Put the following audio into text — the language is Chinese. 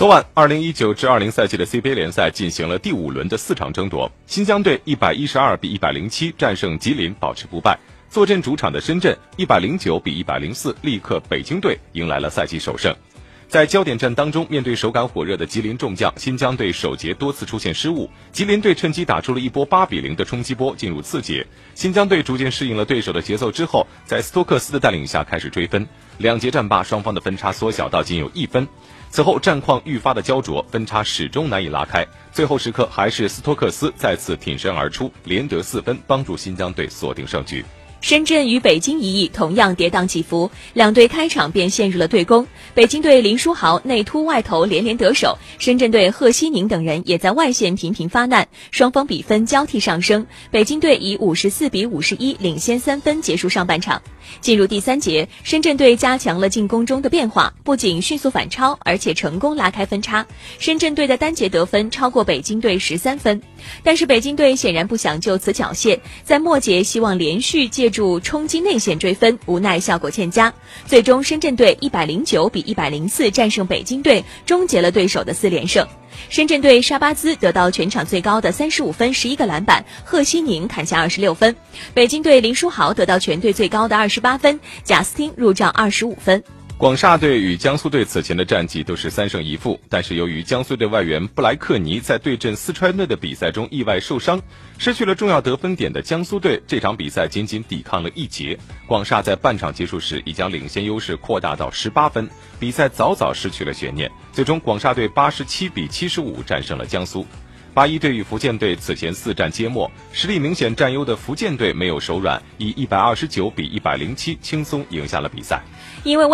昨晚，二零一九至二零赛季的 CBA 联赛进行了第五轮的四场争夺。新疆队一百一十二比一百零七战胜吉林，保持不败。坐镇主场的深圳一百零九比一百零四力克北京队，迎来了赛季首胜。在焦点战当中，面对手感火热的吉林众将，新疆队首节多次出现失误，吉林队趁机打出了一波八比零的冲击波，进入次节。新疆队逐渐适应了对手的节奏之后，在斯托克斯的带领下开始追分。两节战罢，双方的分差缩小到仅有一分。此后战况愈发的焦灼，分差始终难以拉开。最后时刻，还是斯托克斯再次挺身而出，连得四分，帮助新疆队锁定胜局。深圳与北京一役同样跌宕起伏，两队开场便陷入了对攻。北京队林书豪内突外投连连得手，深圳队贺西宁等人也在外线频频发难，双方比分交替上升。北京队以五十四比五十一领先三分结束上半场。进入第三节，深圳队加强了进攻中的变化，不仅迅速反超，而且成功拉开分差。深圳队的单节得分超过北京队十三分，但是北京队显然不想就此缴械，在末节希望连续借。助冲击内线追分，无奈效果欠佳。最终，深圳队一百零九比一百零四战胜北京队，终结了对手的四连胜。深圳队沙巴兹得到全场最高的三十五分、十一个篮板，贺西宁砍下二十六分。北京队林书豪得到全队最高的二十八分，贾斯汀入账二十五分。广厦队与江苏队此前的战绩都是三胜一负，但是由于江苏队外援布莱克尼在对阵四川队的比赛中意外受伤，失去了重要得分点的江苏队这场比赛仅仅抵抗了一节。广厦在半场结束时已将领先优势扩大到十八分，比赛早早失去了悬念。最终，广厦队八十七比七十五战胜了江苏。八一队与福建队此前四战皆末，实力明显占优的福建队没有手软，以一百二十九比一百零七轻松赢下了比赛。因为外。